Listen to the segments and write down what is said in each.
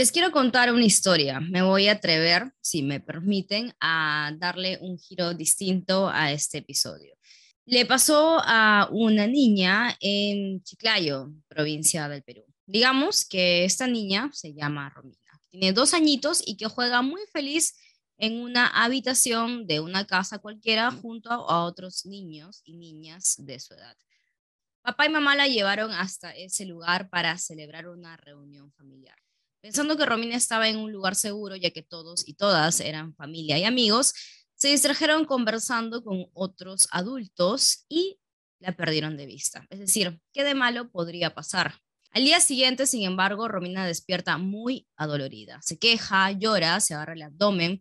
Les quiero contar una historia. Me voy a atrever, si me permiten, a darle un giro distinto a este episodio. Le pasó a una niña en Chiclayo, provincia del Perú. Digamos que esta niña se llama Romina. Tiene dos añitos y que juega muy feliz en una habitación de una casa cualquiera junto a otros niños y niñas de su edad. Papá y mamá la llevaron hasta ese lugar para celebrar una reunión familiar. Pensando que Romina estaba en un lugar seguro, ya que todos y todas eran familia y amigos, se distrajeron conversando con otros adultos y la perdieron de vista. Es decir, ¿qué de malo podría pasar? Al día siguiente, sin embargo, Romina despierta muy adolorida. Se queja, llora, se agarra el abdomen.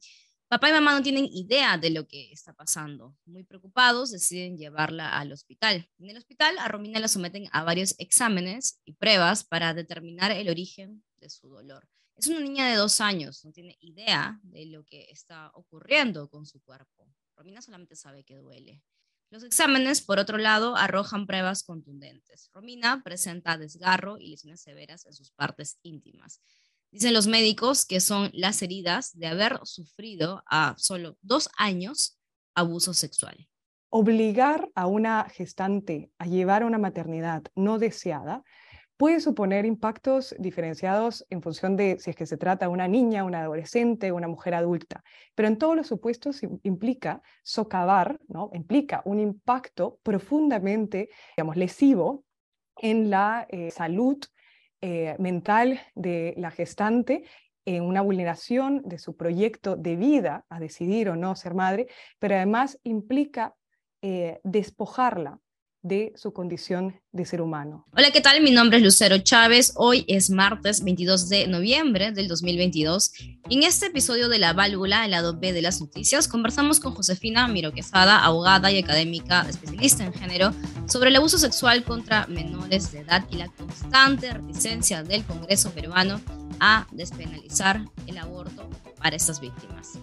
Papá y mamá no tienen idea de lo que está pasando. Muy preocupados, deciden llevarla al hospital. En el hospital, a Romina la someten a varios exámenes y pruebas para determinar el origen de su dolor. Es una niña de dos años, no tiene idea de lo que está ocurriendo con su cuerpo. Romina solamente sabe que duele. Los exámenes, por otro lado, arrojan pruebas contundentes. Romina presenta desgarro y lesiones severas en sus partes íntimas. Dicen los médicos que son las heridas de haber sufrido a solo dos años abuso sexual. Obligar a una gestante a llevar una maternidad no deseada puede suponer impactos diferenciados en función de si es que se trata de una niña, una adolescente, una mujer adulta. Pero en todos los supuestos implica socavar, ¿no? implica un impacto profundamente, digamos, lesivo en la eh, salud eh, mental de la gestante en una vulneración de su proyecto de vida a decidir o no ser madre, pero además implica eh, despojarla de su condición de ser humano. Hola, ¿qué tal? Mi nombre es Lucero Chávez. Hoy es martes 22 de noviembre del 2022. en este episodio de La Válvula, el lado B de las noticias, conversamos con Josefina Miro Quesada, abogada y académica especialista en género, sobre el abuso sexual contra menores de edad y la constante reticencia del Congreso peruano a despenalizar el aborto para estas víctimas.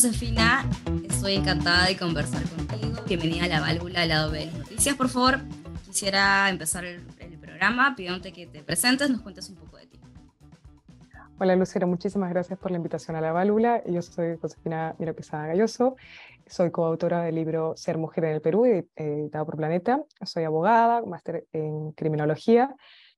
Josefina? Estoy encantada de conversar contigo. Bienvenida a la válvula al lado de noticias. Por favor, quisiera empezar el, programa pidiéndote que te presentes, nos cuentes un poco de ti. Hola Lucero, muchísimas gracias por la invitación a la válvula. Yo soy Josefina Miro Quesada Galloso, soy coautora del libro Ser Mujer en el Perú, editado por Planeta. Soy abogada, máster en criminología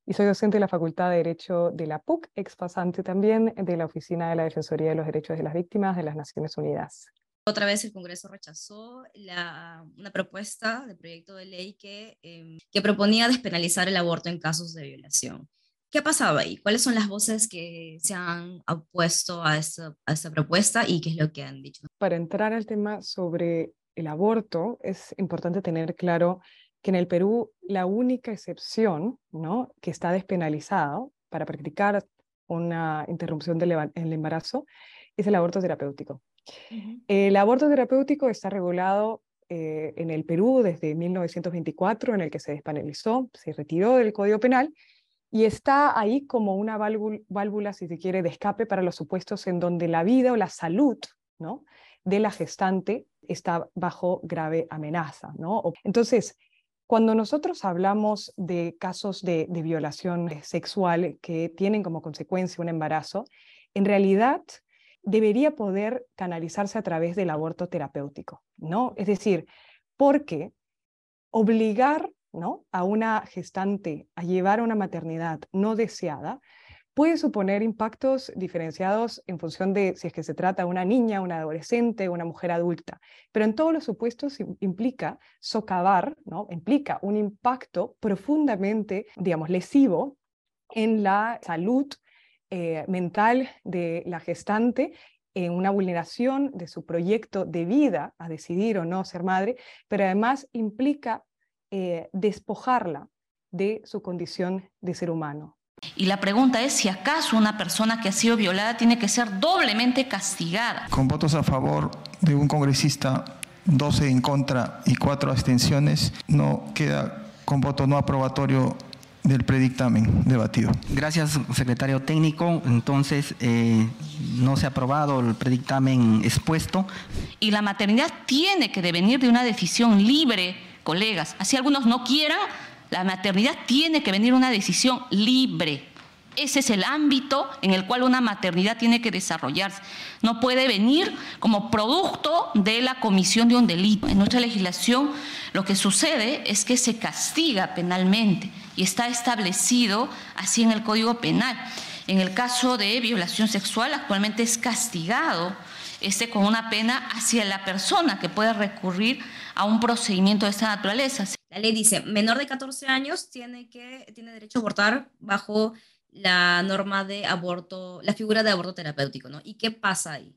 y soy docente de la Facultad de Derecho de la PUC, expasante también de la Oficina de la Defensoría de los Derechos de las Víctimas de las Naciones Unidas. Otra vez el Congreso rechazó una propuesta de proyecto de ley que, em, que proponía despenalizar el aborto en casos de violación. ¿Qué ha pasado ahí? ¿Cuáles son las voces que se han opuesto a esta, a esta propuesta y qué es lo que han dicho? Para entrar al tema sobre el aborto, es importante tener claro que en el Perú la única excepción ¿no? que está despenalizado para practicar una interrupción del embarazo es el aborto terapéutico. El aborto terapéutico está regulado eh, en el Perú desde 1924, en el que se despenalizó, se retiró del Código Penal y está ahí como una válvula, si se quiere, de escape para los supuestos en donde la vida o la salud ¿no? de la gestante está bajo grave amenaza. ¿no? Entonces, cuando nosotros hablamos de casos de, violación sexual que tienen como consecuencia un embarazo, en realidad debería poder canalizarse a través del aborto terapéutico, ¿no? Es decir, porque obligar ¿no? a una gestante a llevar una maternidad no deseada puede suponer impactos diferenciados en función de si es que se trata de una niña, una adolescente, una mujer adulta. Pero en todos los supuestos implica socavar, ¿no? implica un impacto profundamente, digamos, lesivo en la salud eh, mental de la gestante en una vulneración de su proyecto de vida a decidir o no ser madre, pero además implica eh, despojarla de su condición de ser humano. Y la pregunta es si acaso una persona que ha sido violada tiene que ser doblemente castigada. Con votos a favor de un congresista, 12 en contra y 4 abstenciones, no queda con voto no aprobatorio del predictamen debatido. Gracias, secretario técnico. Entonces, eh, no se ha aprobado el predictamen expuesto. Y la maternidad tiene que devenir de una decisión libre, colegas. Así algunos no quieran, la maternidad tiene que venir una decisión libre. Ese es el ámbito en el cual una maternidad tiene que desarrollarse. No puede venir como producto de la comisión de un delito. En nuestra legislación lo que sucede es que se castiga penalmente y está establecido así en el Código Penal. En el caso de violación sexual actualmente es castigado este con una pena hacia la persona que puede recurrir a un procedimiento de esta naturaleza. La ley dice, menor de 14 años tiene, que, tiene derecho a abortar bajo la norma de aborto, la figura de aborto terapéutico, ¿no? ¿Y qué pasa ahí?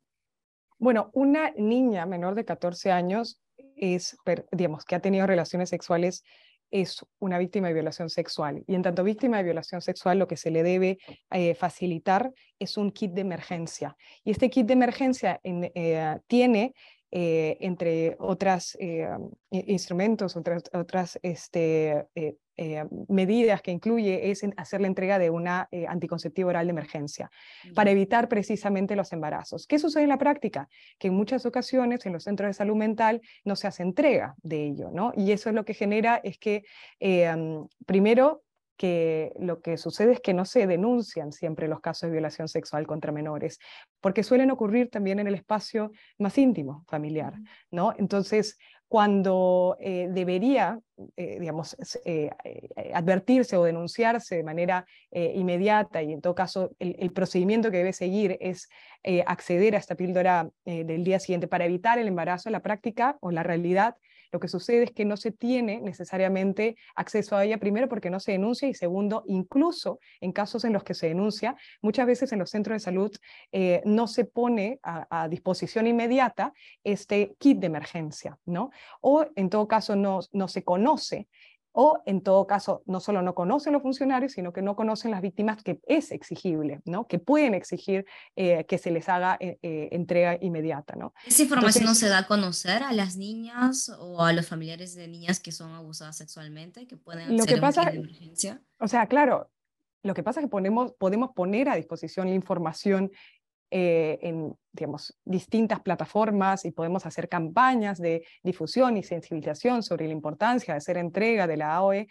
Bueno, una niña menor de 14 años es, digamos, que ha tenido relaciones sexuales es una víctima de violación sexual. Y en tanto víctima de violación sexual, lo que se le debe eh, facilitar es un kit de emergencia. Y este kit de emergencia eh, tiene eh, entre otros eh, instrumentos, otras, otras este, eh, medidas que incluye es hacer la entrega de una anticonceptiva oral de emergencia para evitar precisamente los embarazos. ¿Qué sucede en la práctica? Que en muchas ocasiones en los centros de salud mental no se hace entrega de ello, ¿no? Y eso es lo que genera es que, primero, que lo que sucede es que no se denuncian siempre los casos de violación sexual contra menores, porque suelen ocurrir también en el espacio más íntimo familiar, ¿no? Entonces, cuando eh, debería, eh, digamos, eh, advertirse o denunciarse de manera inmediata y en todo caso el, el, procedimiento que debe seguir es acceder a esta píldora del día siguiente para evitar el embarazo, la práctica o la realidad lo que sucede es que no se tiene necesariamente acceso a ella, primero porque no se denuncia y segundo, incluso en casos en los que se denuncia, muchas veces en los centros de salud eh, no se pone a, disposición inmediata este kit de emergencia, ¿no? O en todo caso no, no se conoce o en todo caso no solo no conocen los funcionarios, sino que no conocen las víctimas que es exigible, ¿no? que pueden exigir eh, que se les haga eh, eh, entrega inmediata. ¿no? ¿Esa información no se da a conocer a las niñas o a los familiares de niñas que son abusadas sexualmente, que pueden lo que pasa, de emergencia? O sea, claro, lo que pasa es que ponemos, podemos poner a disposición la información eh, en digamos, distintas plataformas y podemos hacer campañas de difusión y sensibilización sobre la importancia de hacer entrega de la AOE,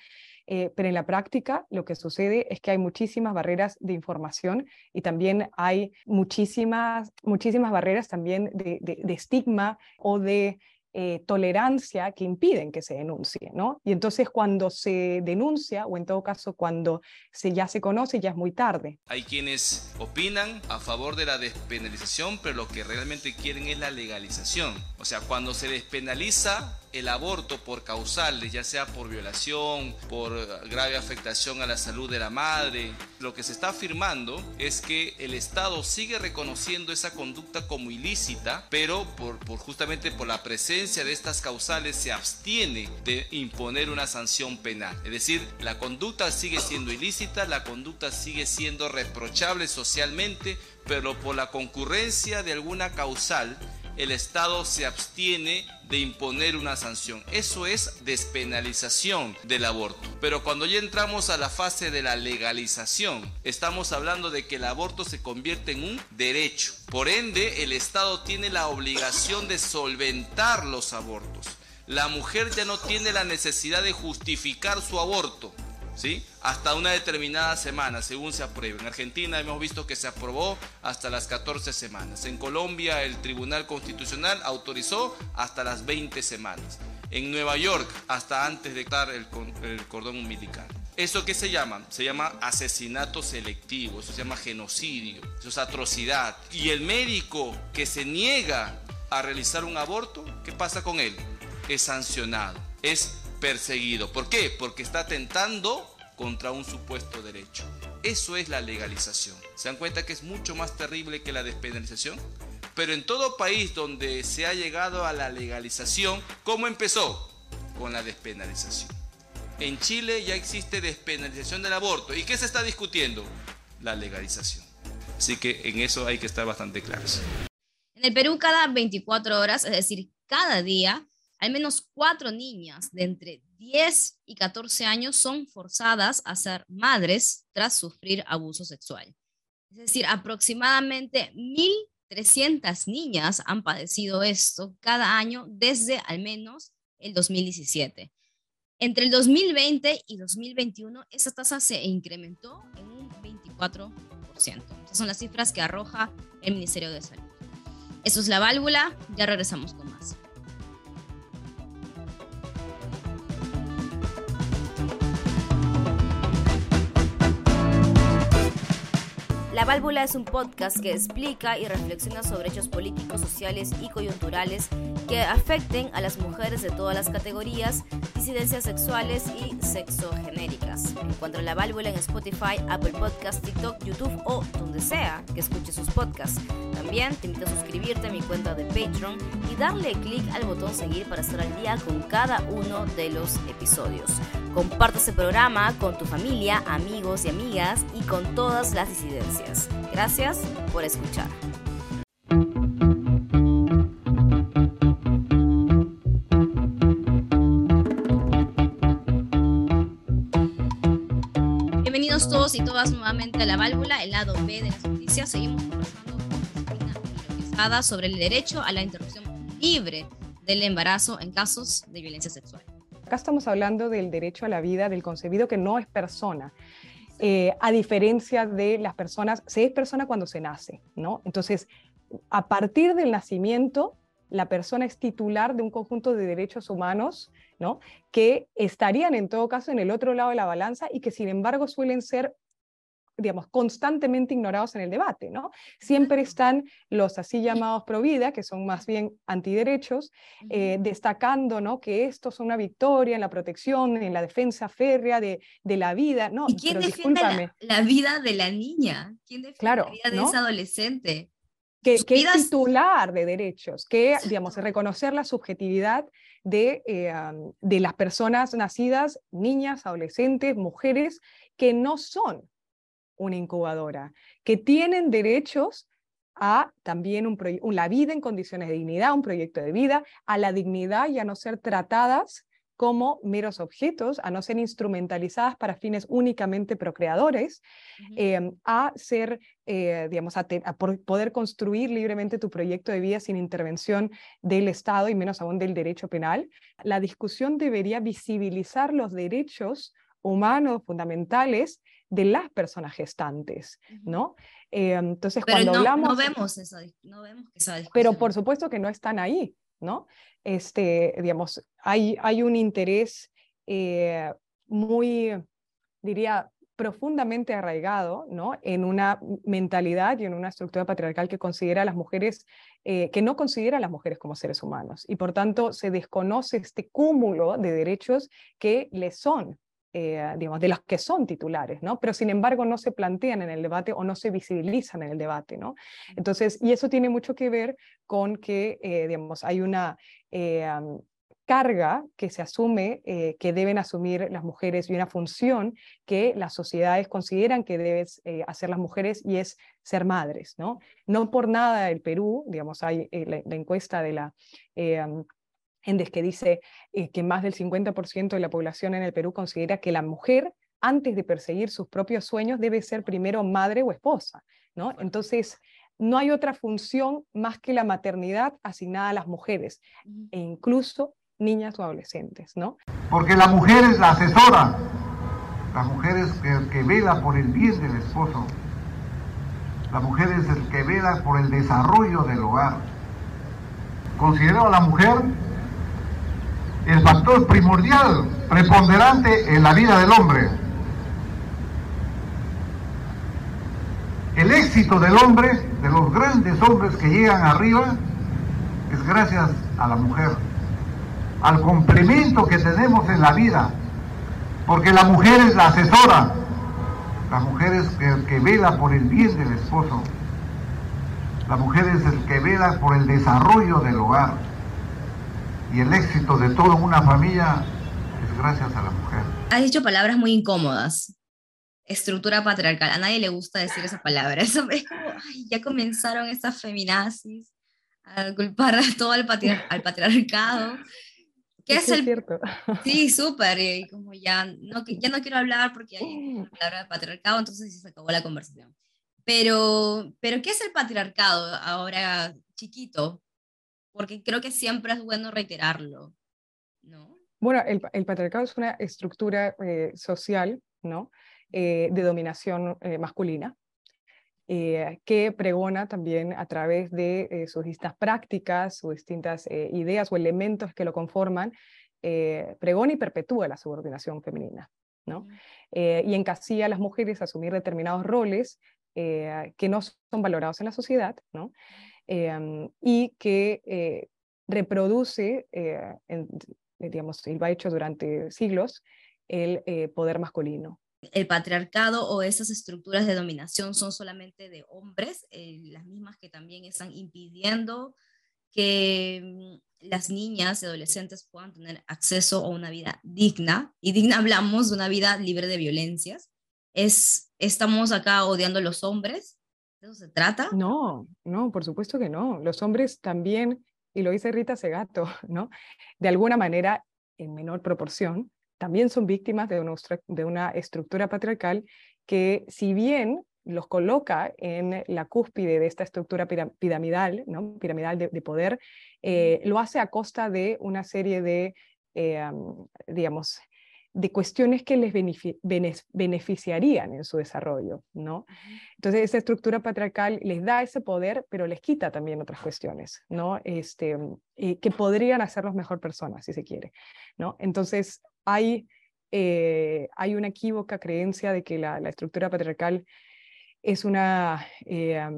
eh, pero en la práctica lo que sucede es que hay muchísimas barreras de información y también hay muchísimas, muchísimas barreras también de, de estigma o de eh, tolerancia que impiden que se denuncie, ¿no? Y entonces cuando se denuncia, o en todo caso cuando se, ya se conoce, ya es muy tarde. Hay quienes opinan a favor de la despenalización, pero lo que realmente quieren es la legalización. O sea, cuando se despenaliza el aborto por causales, ya sea por violación, por grave afectación a la salud de la madre, lo que se está afirmando es que el Estado sigue reconociendo esa conducta como ilícita, pero por, justamente por la presencia de estas causales se abstiene de imponer una sanción penal. Es decir, la conducta sigue siendo ilícita, la conducta sigue siendo reprochable socialmente, pero por la concurrencia de alguna causal, el Estado se abstiene de imponer una sanción. Eso es despenalización del aborto. Pero cuando ya entramos a la fase de la legalización, estamos hablando de que el aborto se convierte en un derecho. Por ende, el Estado tiene la obligación de solventar los abortos. La mujer ya no tiene la necesidad de justificar su aborto ¿sí? hasta una determinada semana, según se apruebe. En Argentina hemos visto que se aprobó hasta las 14 semanas. En Colombia el Tribunal Constitucional autorizó hasta las 20 semanas. En Nueva York hasta antes de estar el, el cordón umbilical. ¿Eso qué se llama? Se llama asesinato selectivo, eso se llama genocidio, eso es atrocidad. Y el médico que se niega a realizar un aborto, ¿qué pasa con él? Es sancionado, es perseguido. ¿Por qué? Porque está atentando contra un supuesto derecho. Eso es la legalización. ¿Se dan cuenta que es mucho más terrible que la despenalización? Pero en todo país donde se ha llegado a la legalización, ¿cómo empezó? Con la despenalización. En Chile ya existe despenalización del aborto. ¿Y qué se está discutiendo? La legalización. Así que en eso hay que estar bastante claros. En el Perú cada 24 horas, es decir, cada día, al menos cuatro niñas de entre 10 y 14 años son forzadas a ser madres tras sufrir abuso sexual. Es decir, aproximadamente 1.300 niñas han padecido esto cada año desde al menos el 2017. Entre el 2020 y 2021, esa tasa se incrementó en un 24%. Esas son las cifras que arroja el Ministerio de Salud. Eso es la válvula, ya regresamos con más. La Válvula es un podcast que explica y reflexiona sobre hechos políticos, sociales y coyunturales que afecten a las mujeres de todas las categorías, disidencias sexuales y sexogenéricas. Encuentra La Válvula en Spotify, Apple Podcasts, TikTok, YouTube o donde sea que escuche sus podcasts. También te invito a suscribirte a mi cuenta de Patreon y darle clic al botón seguir para estar al día con cada uno de los episodios. Comparte este programa con tu familia, amigos y amigas y con todas las disidencias. Gracias por escuchar. Bienvenidos todos y todas nuevamente a La Válvula, el lado B de las noticias. Seguimos conversando con Cristina sobre el derecho a la interrupción libre del embarazo en casos de violencia sexual. Acá estamos hablando del derecho a la vida del concebido que no es persona. Eh, a diferencia de las personas, se es persona cuando se nace, ¿no? Entonces, a partir del nacimiento, la persona es titular de un conjunto de derechos humanos, ¿no? Que estarían en todo caso en el otro lado de la balanza y que sin embargo suelen ser digamos, constantemente ignorados en el debate, ¿no? Siempre están los así llamados pro vida, que son más bien antiderechos, eh, destacando, ¿no? Que esto es una victoria en la protección, en la defensa férrea de, de la vida, ¿no? ¿Y quién defiende la, vida de la niña? ¿Quién defiende la vida de esa adolescente? Que, que es titular de derechos, que, digamos, reconocer la subjetividad de, eh, de las personas nacidas, niñas, adolescentes, mujeres, que no son una incubadora, que tienen derechos a también un la vida en condiciones de dignidad, un proyecto de vida, a la dignidad y a no ser tratadas como meros objetos, a no ser instrumentalizadas para fines únicamente procreadores, em, a ser, eh, digamos, a, poder construir libremente tu proyecto de vida sin intervención del Estado y menos aún del derecho penal. La discusión debería visibilizar los derechos humanos fundamentales de las personas gestantes, ¿no? Eh, entonces, cuando no, hablamos... No vemos, esa, no vemos esa discusión. Pero por supuesto que no están ahí, ¿no? Este, digamos, hay, hay un interés eh, muy, diría, profundamente arraigado ¿no? en una mentalidad y en una estructura patriarcal que considera a las mujeres, eh, que no considera a las mujeres como seres humanos. Y por tanto se desconoce este cúmulo de derechos que les son eh, digamos, de los que son titulares, ¿no? Pero sin embargo no se plantean en el debate o no se visibilizan en el debate, ¿no? Entonces, y eso tiene mucho que ver con que, eh, digamos, hay una eh, carga que se asume, que deben asumir las mujeres y una función que las sociedades consideran que deben hacer las mujeres y es ser madres, ¿no? No por nada el Perú, digamos, hay la, la, encuesta de la Endes que dice eh, que más del 50% de la población en el Perú considera que la mujer, antes de perseguir sus propios sueños, debe ser primero madre o esposa. ¿no? Entonces, no hay otra función más que la maternidad asignada a las mujeres, e incluso niñas o adolescentes. ¿no? Porque la mujer es la asesora, la mujer es el que vela por el bien del esposo, la mujer es el que vela por el desarrollo del hogar. Considero a la mujer el factor primordial, preponderante en la vida del hombre. El éxito del hombre, de los grandes hombres que llegan arriba, es gracias a la mujer, al complemento que tenemos en la vida, porque la mujer es la asesora, la mujer es el que vela por el bien del esposo, la mujer es el que vela por el desarrollo del hogar y el éxito de toda una familia es gracias a la mujer. Has dicho palabras muy incómodas. Estructura patriarcal. A nadie le gusta decir esa palabra. Eso es como, ay, ya comenzaron esas feminazis a culpar a todo al, al patriarcado. ¿Qué es, el... cierto. Sí, súper, y como ya no, ya no quiero hablar porque hay la palabra patriarcado, entonces se acabó la conversación. Pero, pero ¿qué es el patriarcado ahora chiquito? Porque creo que siempre es bueno reiterarlo, ¿no? Bueno, el, el patriarcado es una estructura eh, social, ¿no? Eh, de dominación eh, masculina, que pregona también a través de sus distintas prácticas, sus distintas ideas o elementos que lo conforman, pregona y perpetúa la subordinación femenina. ¿no? y encasilla a las mujeres a asumir determinados roles que no son valorados en la sociedad, ¿no? Y que reproduce, digamos, y lo ha hecho durante siglos, el poder masculino el patriarcado o esas estructuras de dominación son solamente de hombres, eh, las mismas que también están impidiendo que mm, las niñas y adolescentes puedan tener acceso a una vida digna. Y digna hablamos de una vida libre de violencias. Es, ¿Estamos acá odiando a los hombres? ¿De eso se trata? No, no, por supuesto que no. Los hombres también, y lo dice Rita Segato, ¿no? De alguna manera, en menor proporción, también son víctimas de una, de una estructura patriarcal que si bien los coloca en la cúspide de esta estructura piramidal, ¿no? piramidal de, poder, eh, lo hace a costa de una serie de, eh, digamos, de cuestiones que les beneficiarían en su desarrollo, ¿no? Entonces, esa estructura patriarcal les da ese poder, pero les quita también otras cuestiones, ¿no? Este, eh, que podrían hacerlos mejor personas, si se quiere, ¿no? Entonces, hay, eh, hay una equívoca creencia de que la, estructura patriarcal es una eh,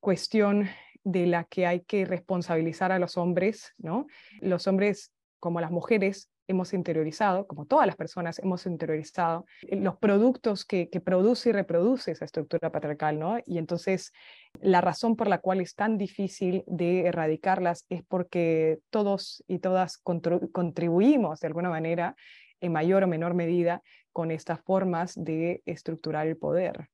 cuestión de la que hay que responsabilizar a los hombres, ¿no? Los hombres, como las mujeres, hemos interiorizado, como todas las personas hemos interiorizado, los productos que, que, produce y reproduce esa estructura patriarcal, ¿no? Y entonces la razón por la cual es tan difícil de erradicarlas es porque todos y todas contribuimos de alguna manera, en mayor o menor medida, con estas formas de estructurar el poder.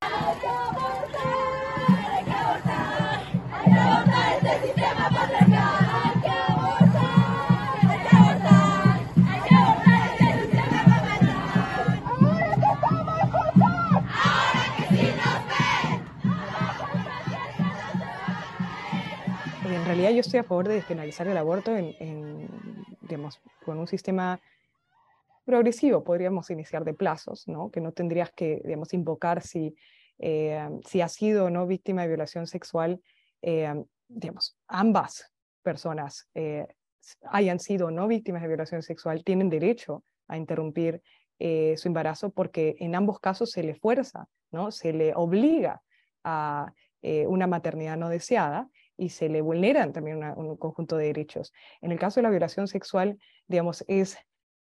Realidad yo estoy a favor de despenalizar el aborto en, digamos, con un sistema progresivo, podríamos iniciar de plazos, ¿no? que no tendrías que digamos, invocar si, eh, si has sido o no víctima de violación sexual, eh, digamos, ambas personas eh, hayan sido o no víctimas de violación sexual, tienen derecho a interrumpir su embarazo porque en ambos casos se le fuerza, ¿no? se le obliga a una maternidad no deseada y se le vulneran también un conjunto de derechos. En el caso de la violación sexual, digamos, es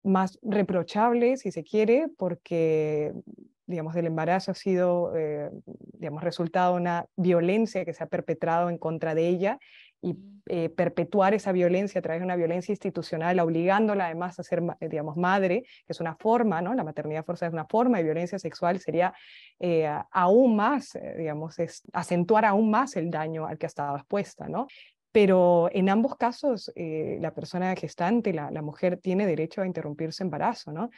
más reprochable, si se quiere, porque, digamos, el embarazo ha sido, eh, digamos, resultado una violencia que se ha perpetrado en contra de ella y eh, perpetuar esa violencia a través de una violencia institucional, obligándola además a ser, digamos, madre, que es una forma, ¿no? La maternidad forzada es una forma de violencia sexual, sería eh, aún más, eh, digamos, es acentuar aún más el daño al que ha estado expuesta, ¿no? Pero en ambos casos, la persona gestante, la, la, mujer, tiene derecho a interrumpir su embarazo, ¿no?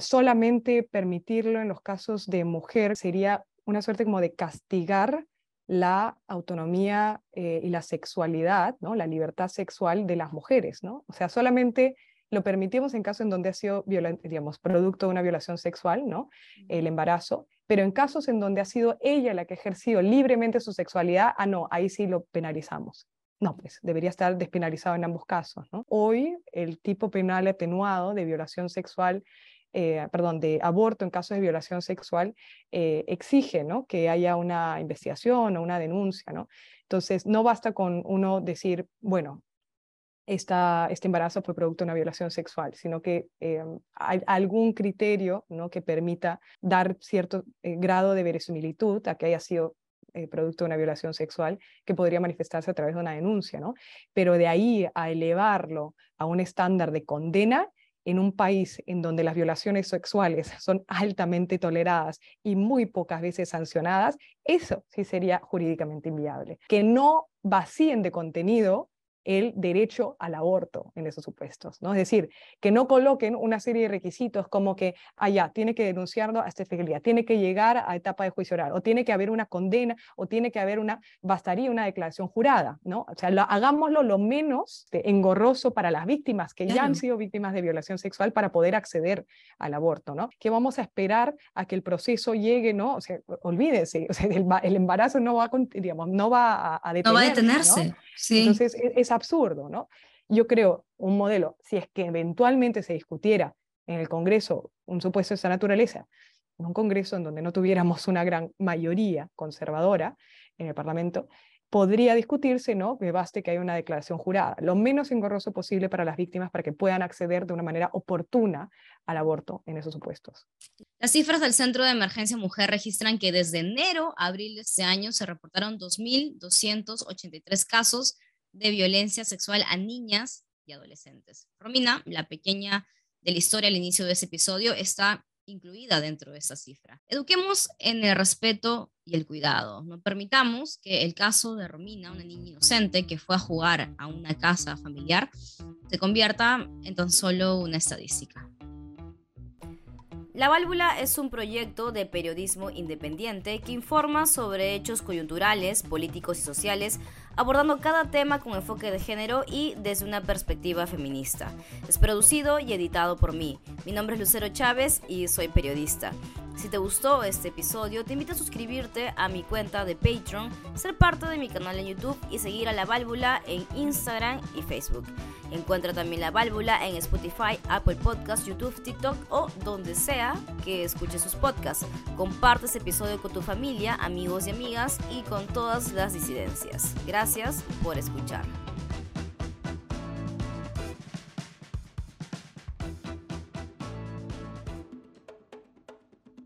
solamente permitirlo en los casos de mujer sería una suerte como de castigar la autonomía eh, y la sexualidad, ¿no? la libertad sexual de las mujeres. ¿no? O sea, solamente lo permitimos en casos en donde ha sido digamos, producto de una violación sexual, ¿no? el embarazo, pero en casos en donde ha sido ella la que ha ejercido libremente su sexualidad, ah, no, ahí sí lo penalizamos. No, pues debería estar despenalizado en ambos casos. ¿no? Hoy el tipo penal atenuado de violación sexual eh, perdón, de aborto en casos de violación sexual eh, exige ¿no? que haya una investigación o una denuncia. ¿no? Entonces, no basta con uno decir, bueno, esta, este embarazo fue producto de una violación sexual, sino que eh, hay algún criterio ¿no? que permita dar cierto grado de verosimilitud a que haya sido producto de una violación sexual que podría manifestarse a través de una denuncia, ¿no? Pero de ahí a elevarlo a un estándar de condena, en un país en donde las violaciones sexuales son altamente toleradas y muy pocas veces sancionadas, eso sí sería jurídicamente inviable. Que no vacíen de contenido el derecho al aborto en esos supuestos, ¿no? Es decir, que no coloquen una serie de requisitos como que, allá, ah, tiene que denunciarlo a esta fiscalía, tiene que llegar a etapa de juicio oral, o tiene que haber una condena, o tiene que haber una, bastaría una declaración jurada, ¿no? O sea, hagámoslo lo menos engorroso para las víctimas que ya han sido víctimas de violación sexual para poder acceder al aborto, ¿no? Que vamos a esperar a que el proceso llegue, ¿no? O sea, olvídese, o sea, el, embarazo no va a, digamos, no va a, detenerse. No va a detenerse, sí. Entonces, es, es absurdo, ¿no? Yo creo un modelo, si es que eventualmente se discutiera en el Congreso un supuesto de esa naturaleza, en un Congreso en donde no tuviéramos una gran mayoría conservadora en el Parlamento, podría discutirse, ¿no? Que baste que haya una declaración jurada, lo menos engorroso posible para las víctimas para que puedan acceder de una manera oportuna al aborto en esos supuestos. Las cifras del Centro de Emergencia Mujer registran que desde enero a abril de este año se reportaron 2.283 casos de violencia sexual a niñas y adolescentes. Romina, la pequeña de la historia al inicio de ese episodio, está incluida dentro de esa cifra. Eduquemos en el respeto y el cuidado. No permitamos que el caso de Romina, una niña inocente que fue a jugar a una casa familiar, se convierta en tan solo una estadística. La Válvula es un proyecto de periodismo independiente que informa sobre hechos coyunturales, políticos y sociales, abordando cada tema con enfoque de género y desde una perspectiva feminista. Es producido y editado por mí. Mi nombre es Lucero Chávez y soy periodista. Si te gustó este episodio, te invito a suscribirte a mi cuenta de Patreon, ser parte de mi canal en YouTube y seguir a La Válvula en Instagram y Facebook. Encuentra también La Válvula en Spotify, Apple Podcasts, YouTube, TikTok o donde sea que escuches sus podcasts. Comparte este episodio con tu familia, amigos y amigas y con todas las disidencias. Gracias por escuchar.